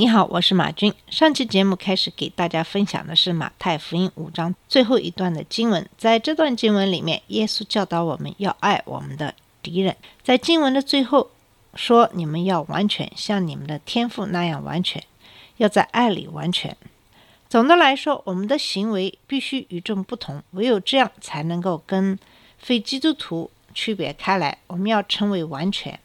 你好，我是马军。上期节目开始给大家分享的是马太福音五章最后一段的经文。在这段经文里面，耶稣教导我们要爱我们的敌人。在经文的最后说：“你们要完全，像你们的天父那样完全，要在爱里完全。”总的来说，我们的行为必须与众不同，唯有这样才能够跟非基督徒区别开来。我们要成为完全。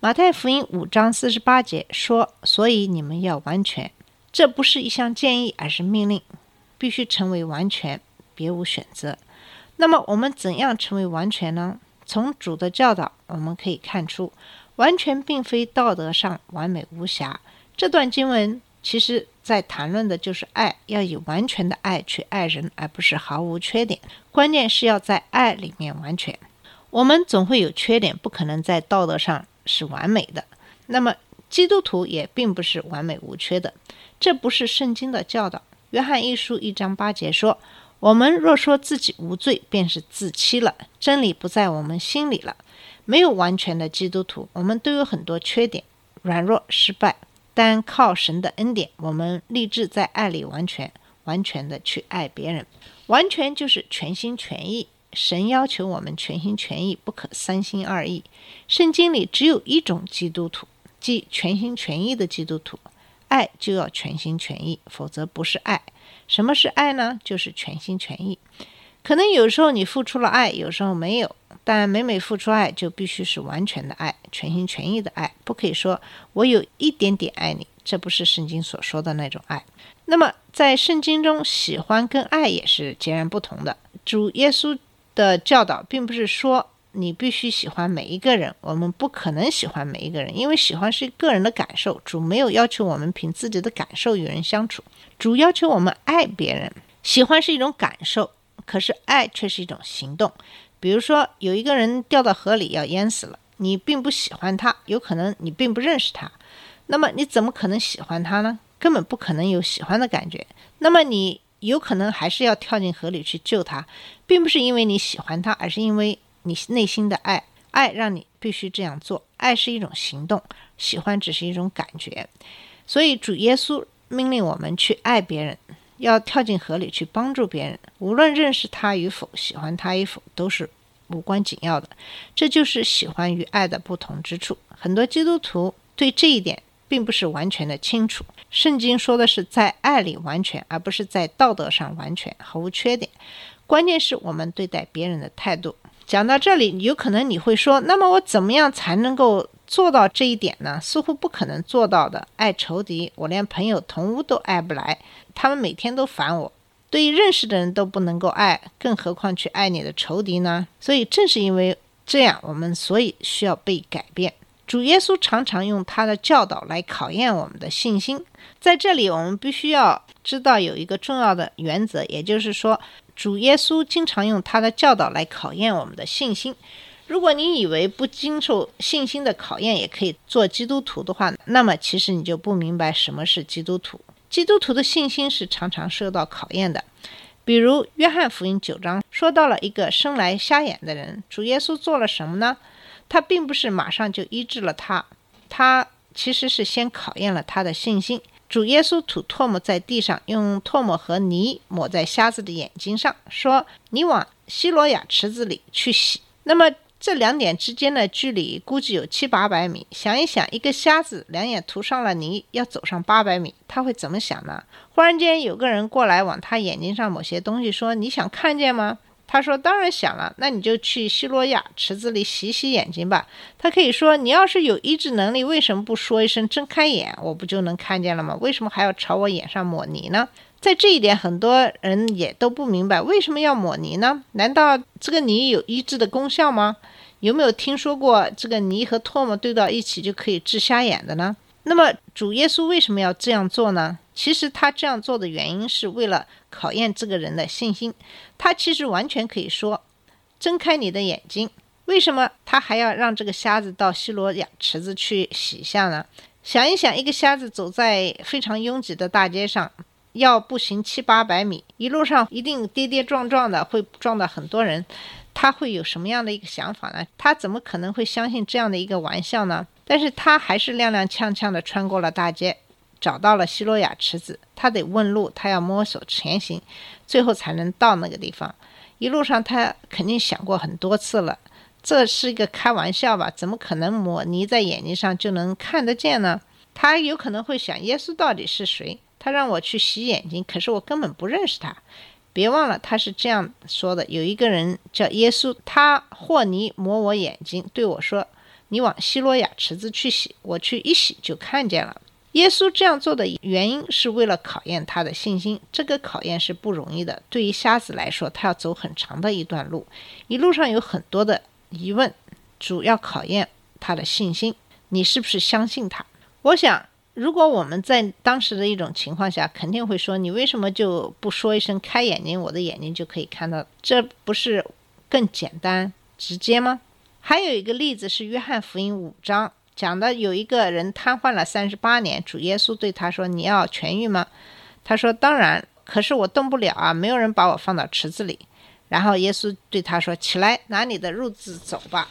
马太福音五章四十八节说：“所以你们要完全。”这不是一项建议，而是命令，必须成为完全，别无选择。那么，我们怎样成为完全呢？从主的教导，我们可以看出，完全并非道德上完美无瑕。这段经文其实在谈论的就是爱，要以完全的爱去爱人，而不是毫无缺点。关键是要在爱里面完全。我们总会有缺点，不可能在道德上是完美的。那么，基督徒也并不是完美无缺的，这不是圣经的教导。约翰一书一章八节说：“我们若说自己无罪，便是自欺了，真理不在我们心里了。”没有完全的基督徒，我们都有很多缺点、软弱、失败。但靠神的恩典，我们立志在爱里完全、完全的去爱别人。完全就是全心全意。神要求我们全心全意，不可三心二意。圣经里只有一种基督徒，即全心全意的基督徒。爱就要全心全意，否则不是爱。什么是爱呢？就是全心全意。可能有时候你付出了爱，有时候没有，但每每付出爱，就必须是完全的爱，全心全意的爱，不可以说我有一点点爱你，这不是圣经所说的那种爱。那么在圣经中，喜欢跟爱也是截然不同的。主耶稣的教导并不是说你必须喜欢每一个人，我们不可能喜欢每一个人，因为喜欢是个人的感受。主没有要求我们凭自己的感受与人相处，主要求我们爱别人。喜欢是一种感受，可是爱却是一种行动。比如说，有一个人掉到河里要淹死了，你并不喜欢他，有可能你并不认识他，那么你怎么可能喜欢他呢？根本不可能有喜欢的感觉。那么你有可能还是要跳进河里去救他，并不是因为你喜欢他，而是因为你内心的爱，爱让你必须这样做。爱是一种行动，喜欢只是一种感觉。所以主耶稣命令我们去爱别人，要跳进河里去帮助别人，无论认识他与否，喜欢他与否，都是无关紧要的。这就是喜欢与爱的不同之处。很多基督徒对这一点并不是完全的清楚。圣经说的是在爱里完全，而不是在道德上完全，毫无缺点。关键是我们对待别人的态度。讲到这里，有可能你会说：“那么我怎么样才能够做到这一点呢？”似乎不可能做到的。爱仇敌，我连朋友、同屋都爱不来，他们每天都烦我。对于认识的人都不能够爱，更何况去爱你的仇敌呢？所以正是因为这样，我们所以需要被改变。主耶稣常常用他的教导来考验我们的信心。在这里，我们必须要知道有一个重要的原则，也就是说，主耶稣经常用他的教导来考验我们的信心。如果你以为不经受信心的考验也可以做基督徒的话，那么其实你就不明白什么是基督徒。基督徒的信心是常常受到考验的。比如约翰福音九章说到了一个生来瞎眼的人，主耶稣做了什么呢？他并不是马上就医治了他，他其实是先考验了他的信心。主耶稣吐唾沫在地上，用唾沫和泥抹在瞎子的眼睛上，说：“你往希罗亚池子里去洗。”那么这两点之间的距离估计有七八百米。想一想，一个瞎子两眼涂上了泥，要走上八百米，他会怎么想呢？忽然间有个人过来往他眼睛上抹些东西，说：“你想看见吗？”他说：“当然想了，那你就去希罗亚池子里洗洗眼睛吧。”他可以说：“你要是有医治能力，为什么不说一声睁开眼，我不就能看见了吗？为什么还要朝我眼上抹泥呢？”在这一点，很多人也都不明白为什么要抹泥呢？难道这个泥有医治的功效吗？有没有听说过这个泥和唾沫兑到一起就可以治瞎眼的呢？那么主耶稣为什么要这样做呢？其实他这样做的原因是为了考验这个人的信心。他其实完全可以说：“睁开你的眼睛。”为什么他还要让这个瞎子到西罗亚池子去洗一下呢？想一想，一个瞎子走在非常拥挤的大街上，要步行七八百米，一路上一定跌跌撞撞的，会撞到很多人。他会有什么样的一个想法呢？他怎么可能会相信这样的一个玩笑呢？但是他还是踉踉跄跄地穿过了大街，找到了希罗亚池子。他得问路，他要摸索前行，最后才能到那个地方。一路上他肯定想过很多次了，这是一个开玩笑吧？怎么可能抹泥在眼睛上就能看得见呢？他有可能会想：耶稣到底是谁？他让我去洗眼睛，可是我根本不认识他。别忘了，他是这样说的：有一个人叫耶稣，他和泥抹我眼睛，对我说：“你往希罗亚池子去洗。”我去一洗就看见了。耶稣这样做的原因是为了考验他的信心。这个考验是不容易的。对于瞎子来说，他要走很长的一段路，一路上有很多的疑问，主要考验他的信心。你是不是相信他？我想。如果我们在当时的一种情况下，肯定会说：“你为什么就不说一声开眼睛，我的眼睛就可以看到？这不是更简单直接吗？”还有一个例子是约翰福音五章讲的，有一个人瘫痪了三十八年，主耶稣对他说：“你要痊愈吗？”他说：“当然，可是我动不了啊，没有人把我放到池子里。”然后耶稣对他说：“起来，拿你的褥子走吧。”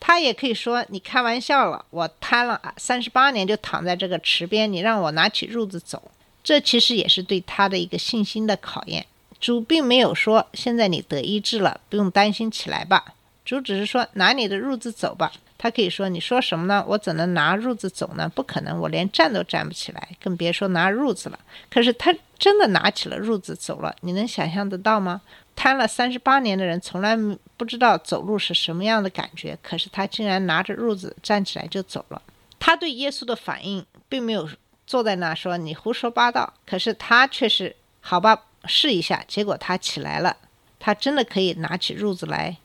他也可以说你开玩笑了，我瘫了三十八年就躺在这个池边，你让我拿起褥子走，这其实也是对他的一个信心的考验。主并没有说现在你得医治了，不用担心起来吧。主只是说拿你的褥子走吧。他可以说你说什么呢？我怎能拿褥子走呢？不可能，我连站都站不起来，更别说拿褥子了。可是他真的拿起了褥子走了，你能想象得到吗？瘫了三十八年的人，从来不知道走路是什么样的感觉。可是他竟然拿着褥子站起来就走了。他对耶稣的反应，并没有坐在那说你胡说八道。可是他却是好吧，试一下。结果他起来了，他真的可以拿起褥子来。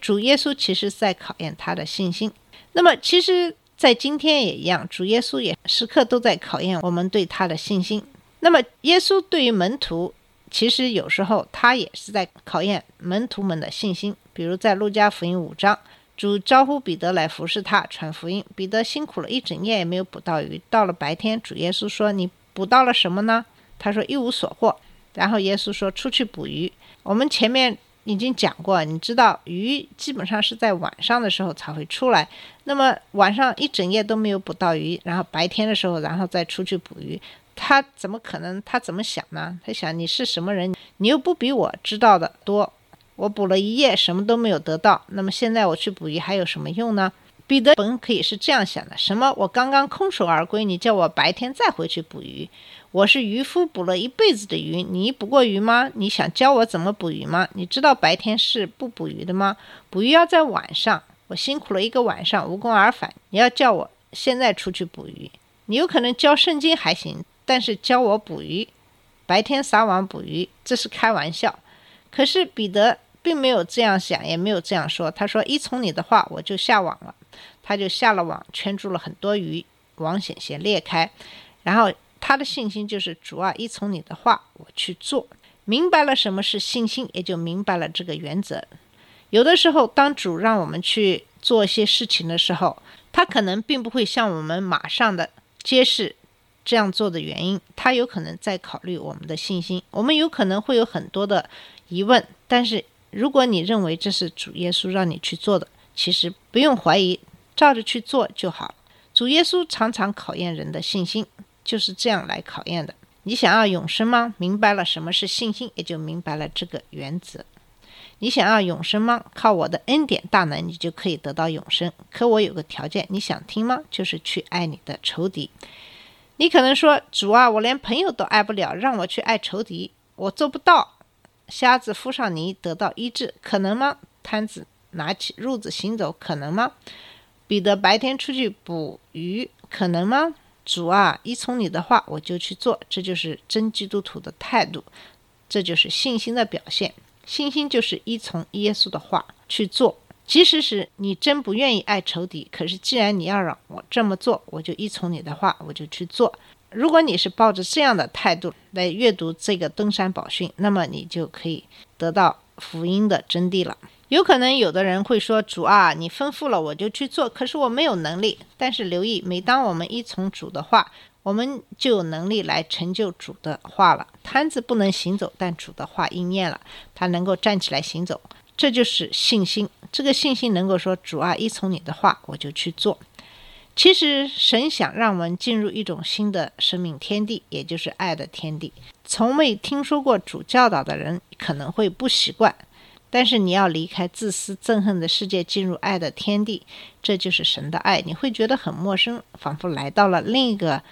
主耶稣其实在考验他的信心。那么，其实，在今天也一样，主耶稣也时刻都在考验我们对他的信心。那么，耶稣对于门徒。其实有时候他也是在考验门徒们的信心。比如在路加福音五章，主招呼彼得来服侍他传福音。彼得辛苦了一整夜也没有捕到鱼。到了白天，主耶稣说：“你捕到了什么呢？”他说：“一无所获。”然后耶稣说：“出去捕鱼。”我们前面已经讲过，你知道鱼基本上是在晚上的时候才会出来。那么晚上一整夜都没有捕到鱼，然后白天的时候，然后再出去捕鱼。他怎么可能？他怎么想呢？他想你是什么人？你又不比我知道的多。我捕了一夜，什么都没有得到。那么现在我去捕鱼还有什么用呢？彼得本可以是这样想的：什么？我刚刚空手而归，你叫我白天再回去捕鱼？我是渔夫，捕了一辈子的鱼，你捕过鱼吗？你想教我怎么捕鱼吗？你知道白天是不捕鱼的吗？捕鱼要在晚上。我辛苦了一个晚上，无功而返。你要叫我现在出去捕鱼？你有可能教圣经还行。但是教我捕鱼，白天撒网捕鱼，这是开玩笑。可是彼得并没有这样想，也没有这样说。他说：“依从你的话，我就下网了。”他就下了网，圈住了很多鱼，网险些裂开。然后他的信心就是：主啊，依从你的话，我去做。明白了什么是信心，也就明白了这个原则。有的时候，当主让我们去做一些事情的时候，他可能并不会向我们马上的揭示。这样做的原因，他有可能在考虑我们的信心。我们有可能会有很多的疑问，但是如果你认为这是主耶稣让你去做的，其实不用怀疑，照着去做就好。主耶稣常常考验人的信心，就是这样来考验的。你想要永生吗？明白了什么是信心，也就明白了这个原则。你想要永生吗？靠我的恩典大能，你就可以得到永生。可我有个条件，你想听吗？就是去爱你的仇敌。你可能说：“主啊，我连朋友都爱不了，让我去爱仇敌，我做不到。”瞎子敷上泥得到医治，可能吗？摊子拿起褥子行走，可能吗？彼得白天出去捕鱼，可能吗？主啊，依从你的话，我就去做。这就是真基督徒的态度，这就是信心的表现。信心就是依从耶稣的话去做。即使是你真不愿意爱仇敌，可是既然你要让我这么做，我就依从你的话，我就去做。如果你是抱着这样的态度来阅读这个登山宝训，那么你就可以得到福音的真谛了。有可能有的人会说：“主啊，你吩咐了我就去做，可是我没有能力。”但是留意，每当我们依从主的话，我们就有能力来成就主的话了。摊子不能行走，但主的话应验了，他能够站起来行走，这就是信心。这个信心能够说：“主啊，依从你的话，我就去做。”其实神想让我们进入一种新的生命天地，也就是爱的天地。从未听说过主教导的人可能会不习惯，但是你要离开自私憎恨的世界，进入爱的天地，这就是神的爱。你会觉得很陌生，仿佛来到了另一个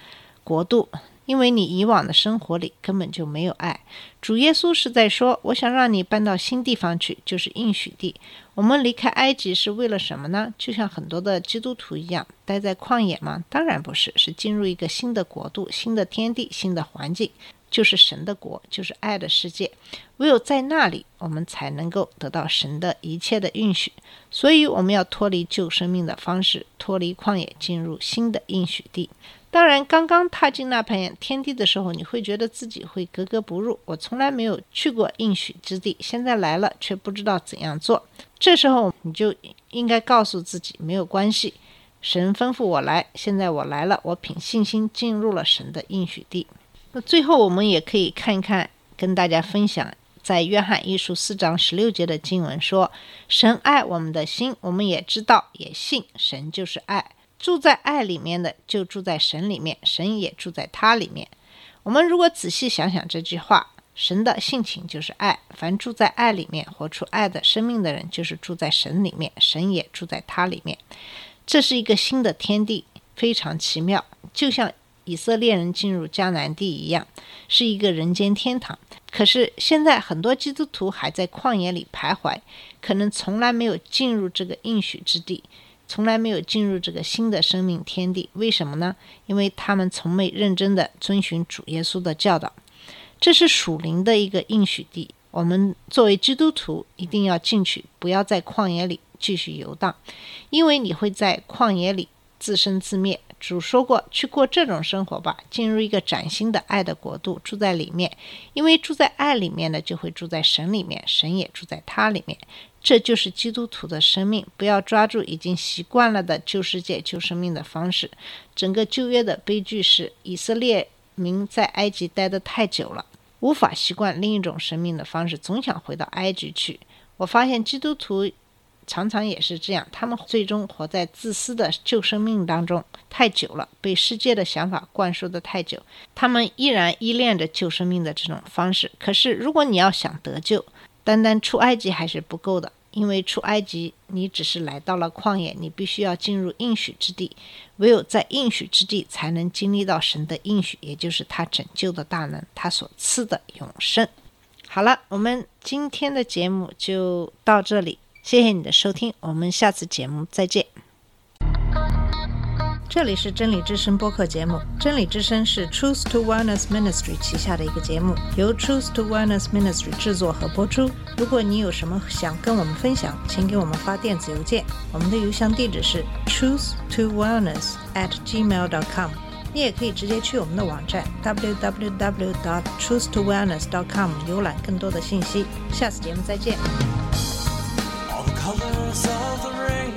国度。因为你以往的生活里根本就没有爱，主耶稣是在说：“我想让你搬到新地方去，就是应许地。我们离开埃及是为了什么呢？就像很多的基督徒一样，待在旷野吗？当然不是，是进入一个新的国度、新的天地、新的环境，就是神的国，就是爱的世界。唯有在那里，我们才能够得到神的一切的允许。所以，我们要脱离旧生命的方式，脱离旷野，进入新的应许地。”当然，刚刚踏进那片天地的时候，你会觉得自己会格格不入。我从来没有去过应许之地，现在来了却不知道怎样做。这时候你就应该告诉自己，没有关系，神吩咐我来，现在我来了，我凭信心进入了神的应许地。最后我们也可以看一看，跟大家分享，在约翰一书四章十六节的经文说：“神爱我们的心，我们也知道，也信，神就是爱。”住在爱里面的，就住在神里面，神也住在他里面。我们如果仔细想想这句话，神的性情就是爱，凡住在爱里面、活出爱的生命的人，就是住在神里面，神也住在他里面。这是一个新的天地，非常奇妙，就像以色列人进入迦南地一样，是一个人间天堂。可是现在很多基督徒还在旷野里徘徊，可能从来没有进入这个应许之地。从来没有进入这个新的生命天地，为什么呢？因为他们从没认真的遵循主耶稣的教导。这是属灵的一个应许地，我们作为基督徒一定要进去，不要在旷野里继续游荡，因为你会在旷野里自生自灭。主说过，去过这种生活吧，进入一个崭新的爱的国度，住在里面。因为住在爱里面的，就会住在神里面，神也住在他里面。这就是基督徒的生命。不要抓住已经习惯了的旧世界、旧生命的方式。整个旧约的悲剧是，以色列民在埃及待得太久了，无法习惯另一种生命的方式，总想回到埃及去。我发现基督徒。常常也是这样，他们最终活在自私的旧生命当中太久了，被世界的想法灌输的太久，他们依然依恋着旧生命的这种方式。可是，如果你要想得救，单单出埃及还是不够的，因为出埃及你只是来到了旷野，你必须要进入应许之地，唯有在应许之地才能经历到神的应许，也就是他拯救的大能，他所赐的永生。好了，我们今天的节目就到这里。谢谢你的收听，我们下次节目再见。这里是真理之声播客节目，真理之声是 Truth to Wellness Ministry 旗下的一个节目，由 Truth to Wellness Ministry 制作和播出。如果你有什么想跟我们分享，请给我们发电子邮件，我们的邮箱地址是 truth to wellness at gmail dot com。你也可以直接去我们的网站 www.truth to wellness.com 浏览更多的信息。下次节目再见。Colors of the rain